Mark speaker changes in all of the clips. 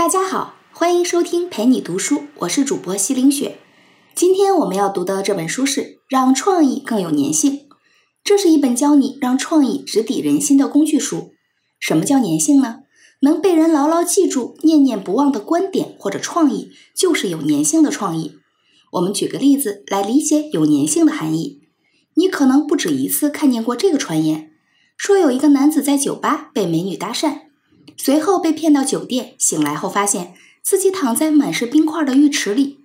Speaker 1: 大家好，欢迎收听陪你读书，我是主播西凌雪。今天我们要读的这本书是《让创意更有粘性》，这是一本教你让创意直抵人心的工具书。什么叫粘性呢？能被人牢牢记住、念念不忘的观点或者创意，就是有粘性的创意。我们举个例子来理解有粘性的含义。你可能不止一次看见过这个传言，说有一个男子在酒吧被美女搭讪，随后被骗到酒店，醒来后发现自己躺在满是冰块的浴池里。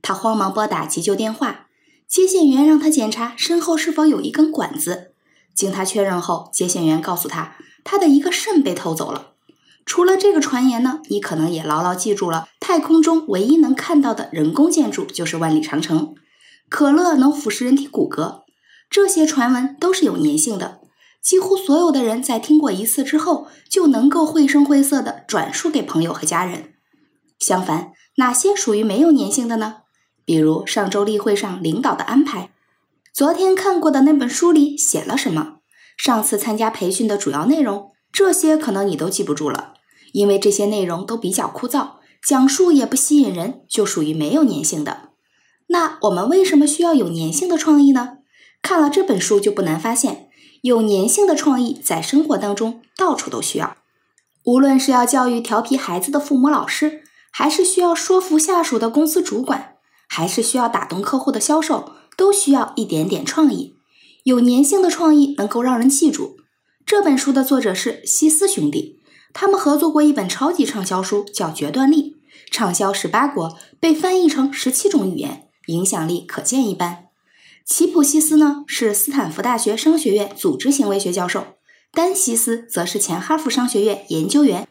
Speaker 1: 他慌忙拨打急救电话，接线员让他检查身后是否有一根管子。经他确认后，接线员告诉他，他的一个肾被偷走了。除了这个传言呢，你可能也牢牢记住了，太空中唯一能看到的人工建筑就是万里长城。可乐能腐蚀人体骨骼，这些传闻都是有粘性的。几乎所有的人在听过一次之后，就能够绘声绘色地转述给朋友和家人。相反，哪些属于没有粘性的呢？比如上周例会上领导的安排，昨天看过的那本书里写了什么，上次参加培训的主要内容，这些可能你都记不住了。因为这些内容都比较枯燥，讲述也不吸引人，就属于没有粘性的。那我们为什么需要有粘性的创意呢？看了这本书就不难发现，有粘性的创意在生活当中到处都需要。无论是要教育调皮孩子的父母老师，还是需要说服下属的公司主管，还是需要打动客户的销售，都需要一点点创意。有粘性的创意能够让人记住。这本书的作者是西斯兄弟。他们合作过一本超级畅销书，叫《决断力》，畅销十八国，被翻译成十七种语言，影响力可见一斑。齐普西斯呢是斯坦福大学商学院组织行为学教授，丹西斯则是前哈佛商学院研究员。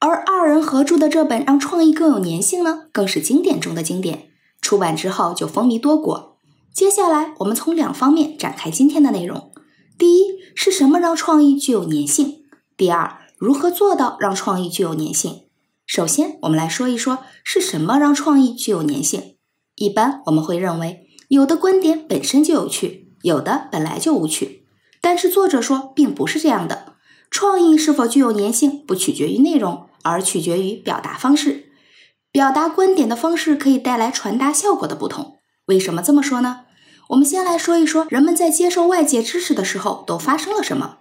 Speaker 1: 而二人合著的这本《让创意更有粘性》呢，更是经典中的经典，出版之后就风靡多国。接下来我们从两方面展开今天的内容：第一是什么让创意具有粘性？第二。如何做到让创意具有粘性？首先，我们来说一说是什么让创意具有粘性。一般我们会认为，有的观点本身就有趣，有的本来就无趣。但是作者说，并不是这样的。创意是否具有粘性，不取决于内容，而取决于表达方式。表达观点的方式可以带来传达效果的不同。为什么这么说呢？我们先来说一说，人们在接受外界知识的时候都发生了什么。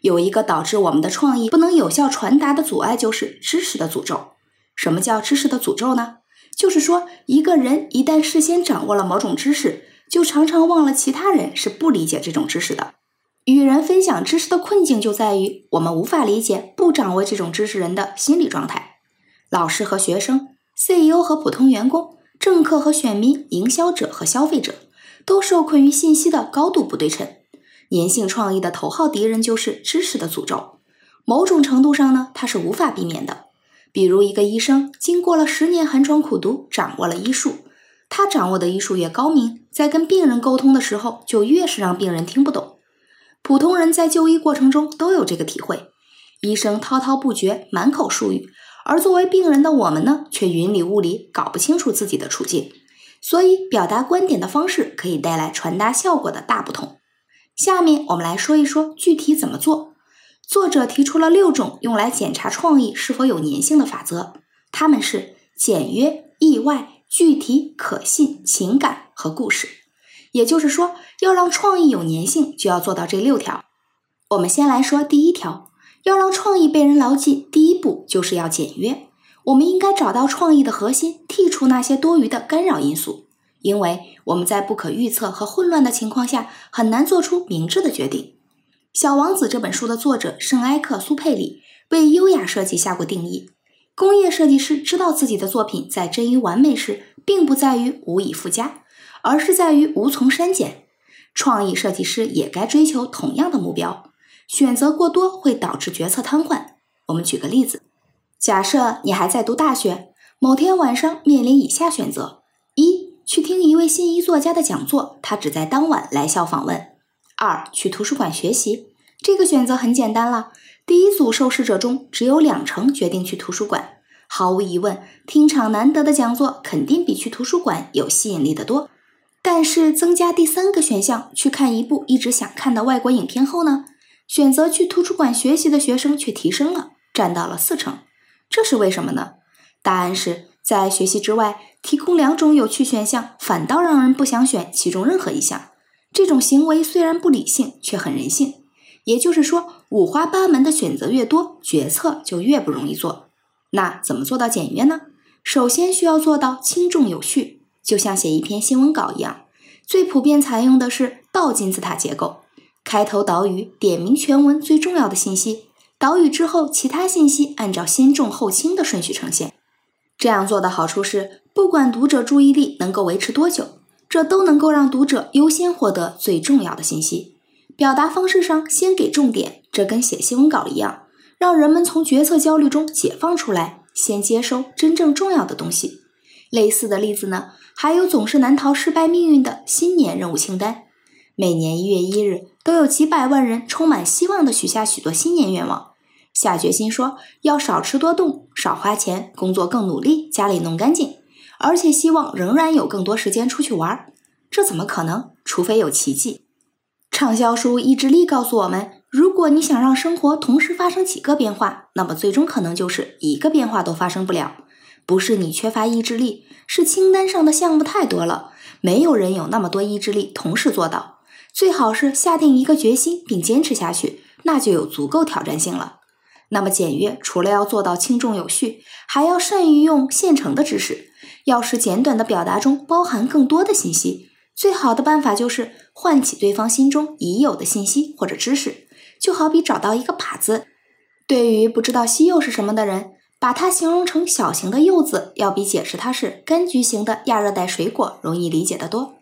Speaker 1: 有一个导致我们的创意不能有效传达的阻碍，就是知识的诅咒。什么叫知识的诅咒呢？就是说，一个人一旦事先掌握了某种知识，就常常忘了其他人是不理解这种知识的。与人分享知识的困境就在于，我们无法理解不掌握这种知识人的心理状态。老师和学生，CEO 和普通员工，政客和选民，营销者和消费者，都受困于信息的高度不对称。粘性创意的头号敌人就是知识的诅咒。某种程度上呢，它是无法避免的。比如一个医生经过了十年寒窗苦读，掌握了医术。他掌握的医术越高明，在跟病人沟通的时候，就越是让病人听不懂。普通人在就医过程中都有这个体会：医生滔滔不绝，满口术语，而作为病人的我们呢，却云里雾里，搞不清楚自己的处境。所以，表达观点的方式可以带来传达效果的大不同。下面我们来说一说具体怎么做。作者提出了六种用来检查创意是否有粘性的法则，它们是简约、意外、具体、可信、情感和故事。也就是说，要让创意有粘性，就要做到这六条。我们先来说第一条，要让创意被人牢记，第一步就是要简约。我们应该找到创意的核心，剔除那些多余的干扰因素。因为我们在不可预测和混乱的情况下，很难做出明智的决定。《小王子》这本书的作者圣埃克苏佩里为优雅设计下过定义：工业设计师知道自己的作品在臻于完美时，并不在于无以复加，而是在于无从删减。创意设计师也该追求同样的目标。选择过多会导致决策瘫痪。我们举个例子：假设你还在读大学，某天晚上面临以下选择：一。去听一位心仪作家的讲座，他只在当晚来校访问。二，去图书馆学习。这个选择很简单了。第一组受试者中，只有两成决定去图书馆。毫无疑问，听场难得的讲座肯定比去图书馆有吸引力的多。但是，增加第三个选项，去看一部一直想看的外国影片后呢？选择去图书馆学习的学生却提升了，占到了四成。这是为什么呢？答案是在学习之外提供两种有趣选项，反倒让人不想选其中任何一项。这种行为虽然不理性，却很人性。也就是说，五花八门的选择越多，决策就越不容易做。那怎么做到简约呢？首先需要做到轻重有序，就像写一篇新闻稿一样，最普遍采用的是倒金字塔结构：开头导语，点明全文最重要的信息；导语之后，其他信息按照先重后轻的顺序呈现。这样做的好处是，不管读者注意力能够维持多久，这都能够让读者优先获得最重要的信息。表达方式上先给重点，这跟写新闻稿一样，让人们从决策焦虑中解放出来。先接收真正重要的东西。类似的例子呢，还有总是难逃失败命运的新年任务清单。每年一月一日，都有几百万人充满希望的许下许多新年愿望，下决心说要少吃多动、少花钱、工作更努力、家里弄干净，而且希望仍然有更多时间出去玩。这怎么可能？除非有奇迹。畅销书《意志力》告诉我们。如果你想让生活同时发生几个变化，那么最终可能就是一个变化都发生不了。不是你缺乏意志力，是清单上的项目太多了，没有人有那么多意志力同时做到。最好是下定一个决心并坚持下去，那就有足够挑战性了。那么简约除了要做到轻重有序，还要善于用现成的知识。要使简短的表达中包含更多的信息，最好的办法就是唤起对方心中已有的信息或者知识。就好比找到一个靶子，对于不知道西柚是什么的人，把它形容成小型的柚子，要比解释它是柑橘型的亚热带水果容易理解得多。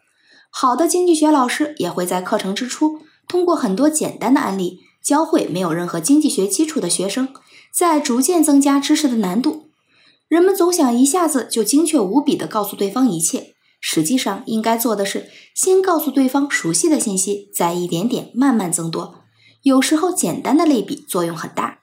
Speaker 1: 好的经济学老师也会在课程之初，通过很多简单的案例，教会没有任何经济学基础的学生，在逐渐增加知识的难度。人们总想一下子就精确无比地告诉对方一切，实际上应该做的是先告诉对方熟悉的信息，再一点点慢慢增多。有时候简单的类比作用很大。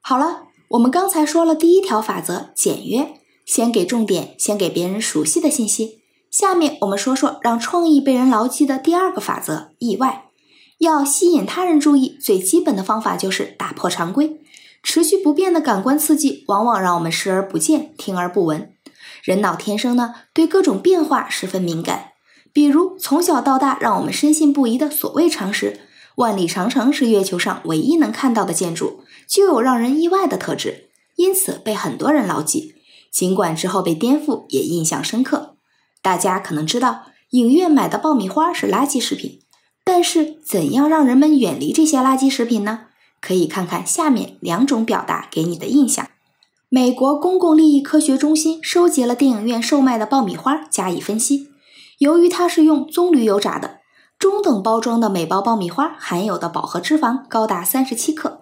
Speaker 1: 好了，我们刚才说了第一条法则，简约，先给重点，先给别人熟悉的信息。下面我们说说让创意被人牢记的第二个法则，意外。要吸引他人注意，最基本的方法就是打破常规。持续不变的感官刺激，往往让我们视而不见，听而不闻。人脑天生呢，对各种变化十分敏感。比如从小到大，让我们深信不疑的所谓常识。万里长城是月球上唯一能看到的建筑，就有让人意外的特质，因此被很多人牢记。尽管之后被颠覆，也印象深刻。大家可能知道，影院买的爆米花是垃圾食品，但是怎样让人们远离这些垃圾食品呢？可以看看下面两种表达给你的印象。美国公共利益科学中心收集了电影院售卖的爆米花，加以分析。由于它是用棕榈油炸的。中等包装的每包爆米花含有的饱和脂肪高达三十七克，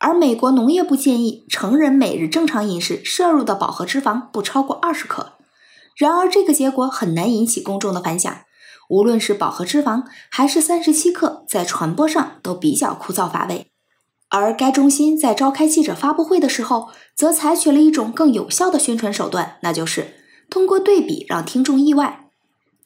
Speaker 1: 而美国农业部建议成人每日正常饮食摄入的饱和脂肪不超过二十克。然而，这个结果很难引起公众的反响。无论是饱和脂肪还是三十七克，在传播上都比较枯燥乏味。而该中心在召开记者发布会的时候，则采取了一种更有效的宣传手段，那就是通过对比让听众意外。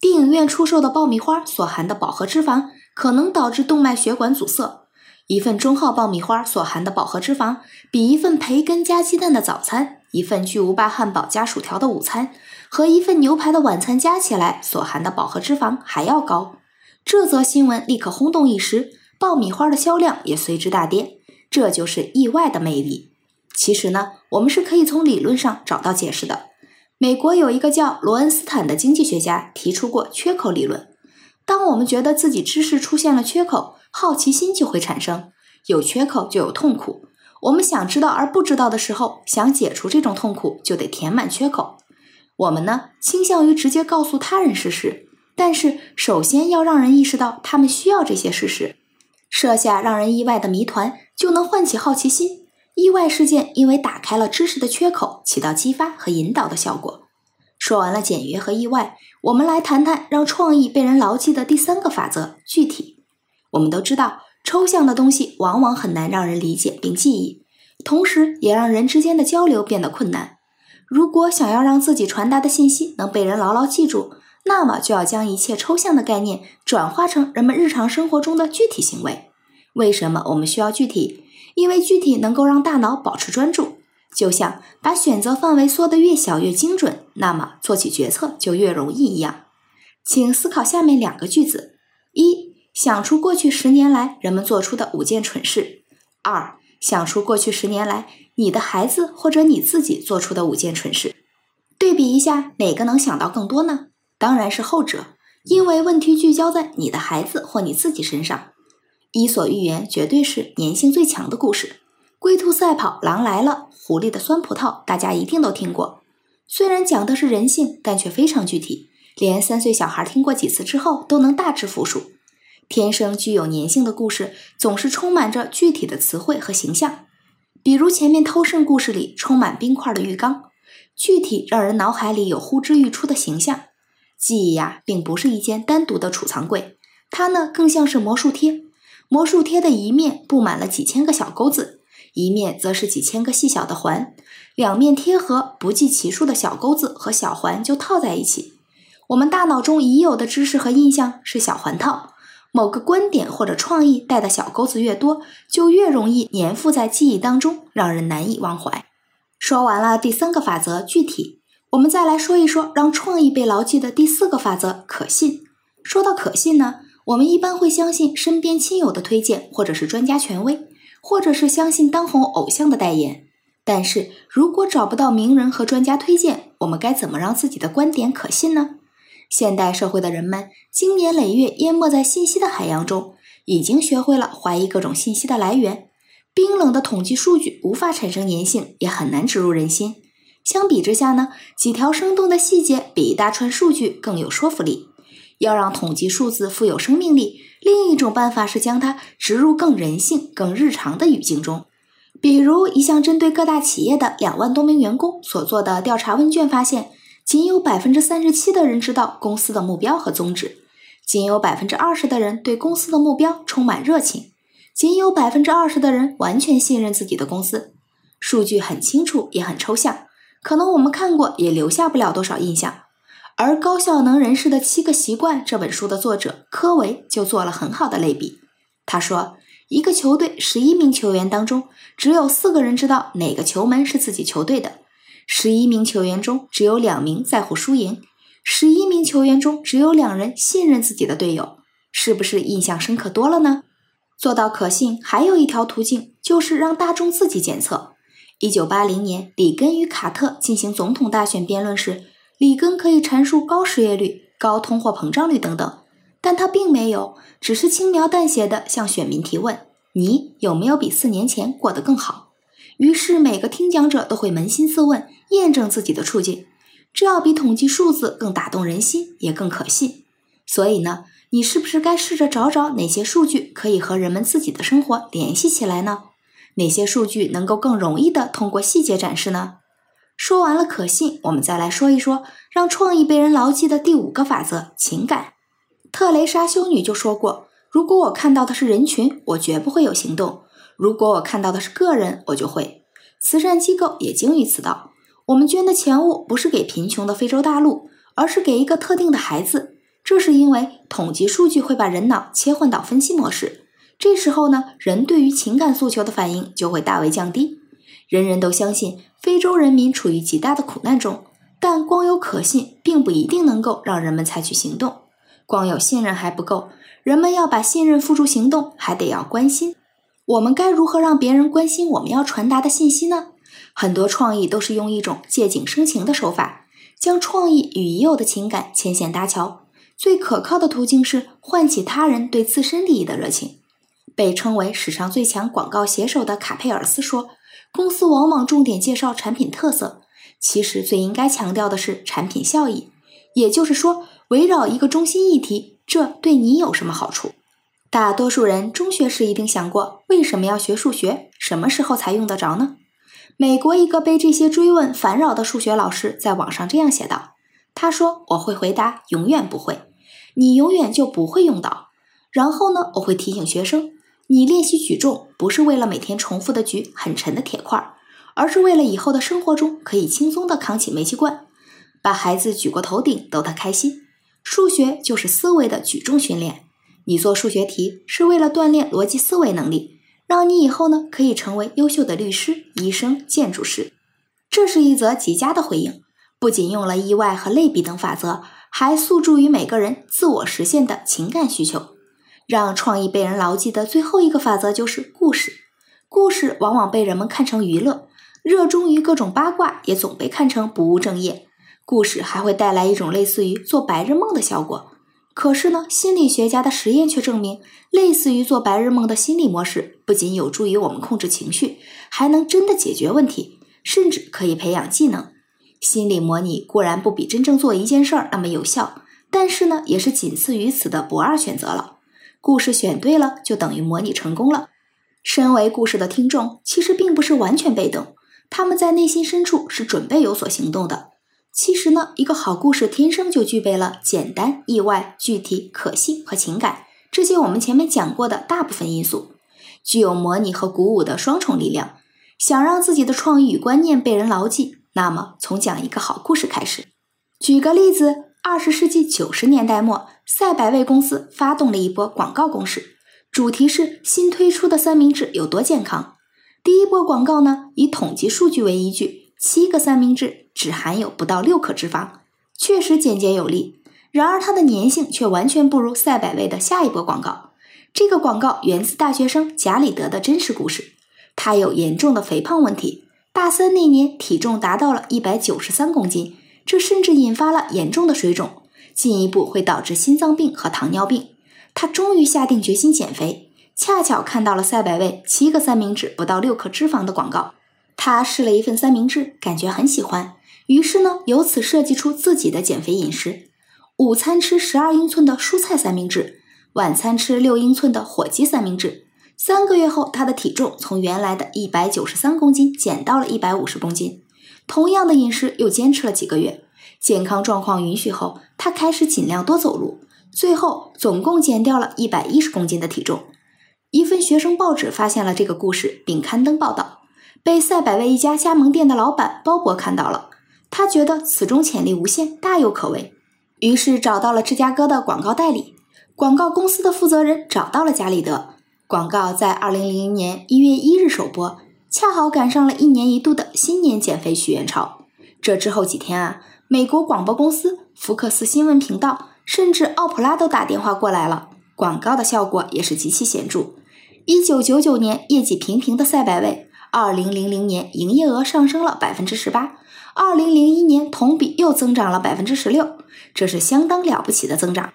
Speaker 1: 电影院出售的爆米花所含的饱和脂肪可能导致动脉血管阻塞。一份中号爆米花所含的饱和脂肪比一份培根加鸡蛋的早餐、一份巨无霸汉堡加薯条的午餐和一份牛排的晚餐加起来所含的饱和脂肪还要高。这则新闻立刻轰动一时，爆米花的销量也随之大跌。这就是意外的魅力。其实呢，我们是可以从理论上找到解释的。美国有一个叫罗恩斯坦的经济学家提出过缺口理论。当我们觉得自己知识出现了缺口，好奇心就会产生。有缺口就有痛苦。我们想知道而不知道的时候，想解除这种痛苦，就得填满缺口。我们呢，倾向于直接告诉他人事实，但是首先要让人意识到他们需要这些事实，设下让人意外的谜团，就能唤起好奇心。意外事件因为打开了知识的缺口，起到激发和引导的效果。说完了简约和意外，我们来谈谈让创意被人牢记的第三个法则：具体。我们都知道，抽象的东西往往很难让人理解并记忆，同时也让人之间的交流变得困难。如果想要让自己传达的信息能被人牢牢记住，那么就要将一切抽象的概念转化成人们日常生活中的具体行为。为什么我们需要具体？因为具体能够让大脑保持专注，就像把选择范围缩得越小越精准，那么做起决策就越容易一样。请思考下面两个句子：一、想出过去十年来人们做出的五件蠢事；二、想出过去十年来你的孩子或者你自己做出的五件蠢事。对比一下，哪个能想到更多呢？当然是后者，因为问题聚焦在你的孩子或你自己身上。伊索寓言绝对是粘性最强的故事。龟兔赛跑，狼来了，狐狸的酸葡萄，大家一定都听过。虽然讲的是人性，但却非常具体，连三岁小孩听过几次之后都能大致复述。天生具有粘性的故事，总是充满着具体的词汇和形象。比如前面偷肾故事里充满冰块的浴缸，具体让人脑海里有呼之欲出的形象。记忆呀，并不是一间单独的储藏柜，它呢更像是魔术贴。魔术贴的一面布满了几千个小钩子。一面则是几千个细小的环，两面贴合，不计其数的小钩子和小环就套在一起。我们大脑中已有的知识和印象是小环套，某个观点或者创意带的小钩子越多，就越容易粘附在记忆当中，让人难以忘怀。说完了第三个法则具体，我们再来说一说让创意被牢记的第四个法则可信。说到可信呢，我们一般会相信身边亲友的推荐，或者是专家权威。或者是相信当红偶像的代言，但是如果找不到名人和专家推荐，我们该怎么让自己的观点可信呢？现代社会的人们经年累月淹没在信息的海洋中，已经学会了怀疑各种信息的来源。冰冷的统计数据无法产生粘性，也很难植入人心。相比之下呢，几条生动的细节比一大串数据更有说服力。要让统计数字富有生命力。另一种办法是将它植入更人性、更日常的语境中，比如一项针对各大企业的两万多名员工所做的调查问卷发现，仅有百分之三十七的人知道公司的目标和宗旨，仅有百分之二十的人对公司的目标充满热情，仅有百分之二十的人完全信任自己的公司。数据很清楚，也很抽象，可能我们看过，也留下不了多少印象。而《高效能人士的七个习惯》这本书的作者科维就做了很好的类比。他说，一个球队十一名球员当中，只有四个人知道哪个球门是自己球队的；十一名球员中只有两名在乎输赢；十一名球员中只有两人信任自己的队友。是不是印象深刻多了呢？做到可信，还有一条途径，就是让大众自己检测。一九八零年，里根与卡特进行总统大选辩论时。里根可以阐述高失业率、高通货膨胀率等等，但他并没有，只是轻描淡写的向选民提问：“你有没有比四年前过得更好？”于是每个听讲者都会扪心自问，验证自己的处境。这要比统计数字更打动人心，也更可信。所以呢，你是不是该试着找找哪些数据可以和人们自己的生活联系起来呢？哪些数据能够更容易的通过细节展示呢？说完了可信，我们再来说一说让创意被人牢记的第五个法则——情感。特蕾莎修女就说过：“如果我看到的是人群，我绝不会有行动；如果我看到的是个人，我就会。”慈善机构也精于此道。我们捐的钱物不是给贫穷的非洲大陆，而是给一个特定的孩子。这是因为统计数据会把人脑切换到分析模式，这时候呢，人对于情感诉求的反应就会大为降低。人人都相信非洲人民处于极大的苦难中，但光有可信并不一定能够让人们采取行动。光有信任还不够，人们要把信任付诸行动，还得要关心。我们该如何让别人关心我们要传达的信息呢？很多创意都是用一种借景生情的手法，将创意与已有的情感牵线搭桥。最可靠的途径是唤起他人对自身利益的热情。被称为史上最强广告写手的卡佩尔斯说。公司往往重点介绍产品特色，其实最应该强调的是产品效益。也就是说，围绕一个中心议题，这对你有什么好处？大多数人中学时一定想过，为什么要学数学？什么时候才用得着呢？美国一个被这些追问烦扰的数学老师在网上这样写道：“他说我会回答，永远不会，你永远就不会用到。然后呢，我会提醒学生。”你练习举重不是为了每天重复的举很沉的铁块，而是为了以后的生活中可以轻松的扛起煤气罐，把孩子举过头顶，逗他开心。数学就是思维的举重训练。你做数学题是为了锻炼逻辑思维能力，让你以后呢可以成为优秀的律师、医生、建筑师。这是一则极佳的回应，不仅用了意外和类比等法则，还诉诸于每个人自我实现的情感需求。让创意被人牢记的最后一个法则就是故事。故事往往被人们看成娱乐，热衷于各种八卦也总被看成不务正业。故事还会带来一种类似于做白日梦的效果。可是呢，心理学家的实验却证明，类似于做白日梦的心理模式，不仅有助于我们控制情绪，还能真的解决问题，甚至可以培养技能。心理模拟固然不比真正做一件事儿那么有效，但是呢，也是仅次于此的不二选择了。故事选对了，就等于模拟成功了。身为故事的听众，其实并不是完全被动，他们在内心深处是准备有所行动的。其实呢，一个好故事天生就具备了简单、意外、具体、可信和情感这些我们前面讲过的大部分因素，具有模拟和鼓舞的双重力量。想让自己的创意与观念被人牢记，那么从讲一个好故事开始。举个例子，二十世纪九十年代末，赛百味公司发动了一波广告攻势，主题是新推出的三明治有多健康。第一波广告呢，以统计数据为依据，七个三明治。只含有不到六克脂肪，确实简洁有力。然而它的粘性却完全不如赛百味的下一波广告。这个广告源自大学生贾里德的真实故事。他有严重的肥胖问题，大三那年体重达到了一百九十三公斤，这甚至引发了严重的水肿，进一步会导致心脏病和糖尿病。他终于下定决心减肥，恰巧看到了赛百味七个三明治不到六克脂肪的广告。他试了一份三明治，感觉很喜欢。于是呢，由此设计出自己的减肥饮食：午餐吃十二英寸的蔬菜三明治，晚餐吃六英寸的火鸡三明治。三个月后，他的体重从原来的一百九十三公斤减到了一百五十公斤。同样的饮食又坚持了几个月，健康状况允许后，他开始尽量多走路，最后总共减掉了一百一十公斤的体重。一份学生报纸发现了这个故事，并刊登报道，被赛百味一家加盟店的老板鲍勃看到了。他觉得此中潜力无限，大有可为，于是找到了芝加哥的广告代理。广告公司的负责人找到了加里德。广告在二零零零年一月一日首播，恰好赶上了一年一度的新年减肥许愿潮。这之后几天啊，美国广播公司、福克斯新闻频道，甚至奥普拉都打电话过来了。广告的效果也是极其显著。一九九九年业绩平平的赛百味，二零零零年营业额上升了百分之十八。二零零一年同比又增长了百分之十六，这是相当了不起的增长。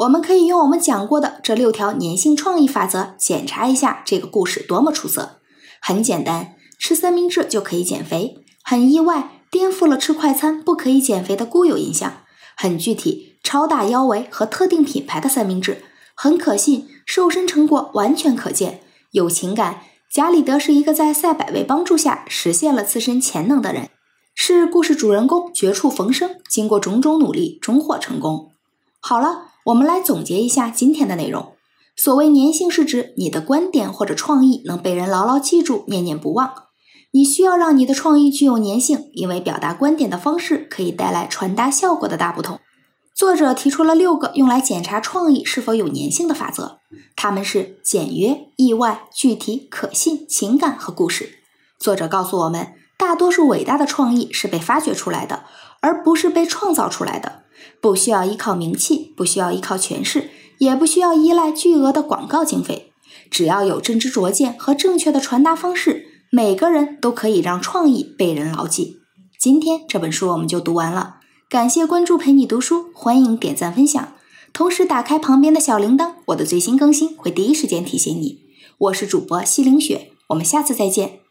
Speaker 1: 我们可以用我们讲过的这六条粘性创意法则检查一下这个故事多么出色。很简单，吃三明治就可以减肥；很意外，颠覆了吃快餐不可以减肥的固有印象；很具体，超大腰围和特定品牌的三明治；很可信，瘦身成果完全可见；有情感，贾里德是一个在赛百味帮助下实现了自身潜能的人。是故事主人公绝处逢生，经过种种努力终获成功。好了，我们来总结一下今天的内容。所谓粘性，是指你的观点或者创意能被人牢牢记住、念念不忘。你需要让你的创意具有粘性，因为表达观点的方式可以带来传达效果的大不同。作者提出了六个用来检查创意是否有粘性的法则，它们是简约、意外、具体、可信、情感和故事。作者告诉我们。大多数伟大的创意是被发掘出来的，而不是被创造出来的。不需要依靠名气，不需要依靠权势，也不需要依赖巨额的广告经费。只要有真知灼见和正确的传达方式，每个人都可以让创意被人牢记。今天这本书我们就读完了，感谢关注陪你读书，欢迎点赞分享，同时打开旁边的小铃铛，我的最新更新会第一时间提醒你。我是主播西凌雪，我们下次再见。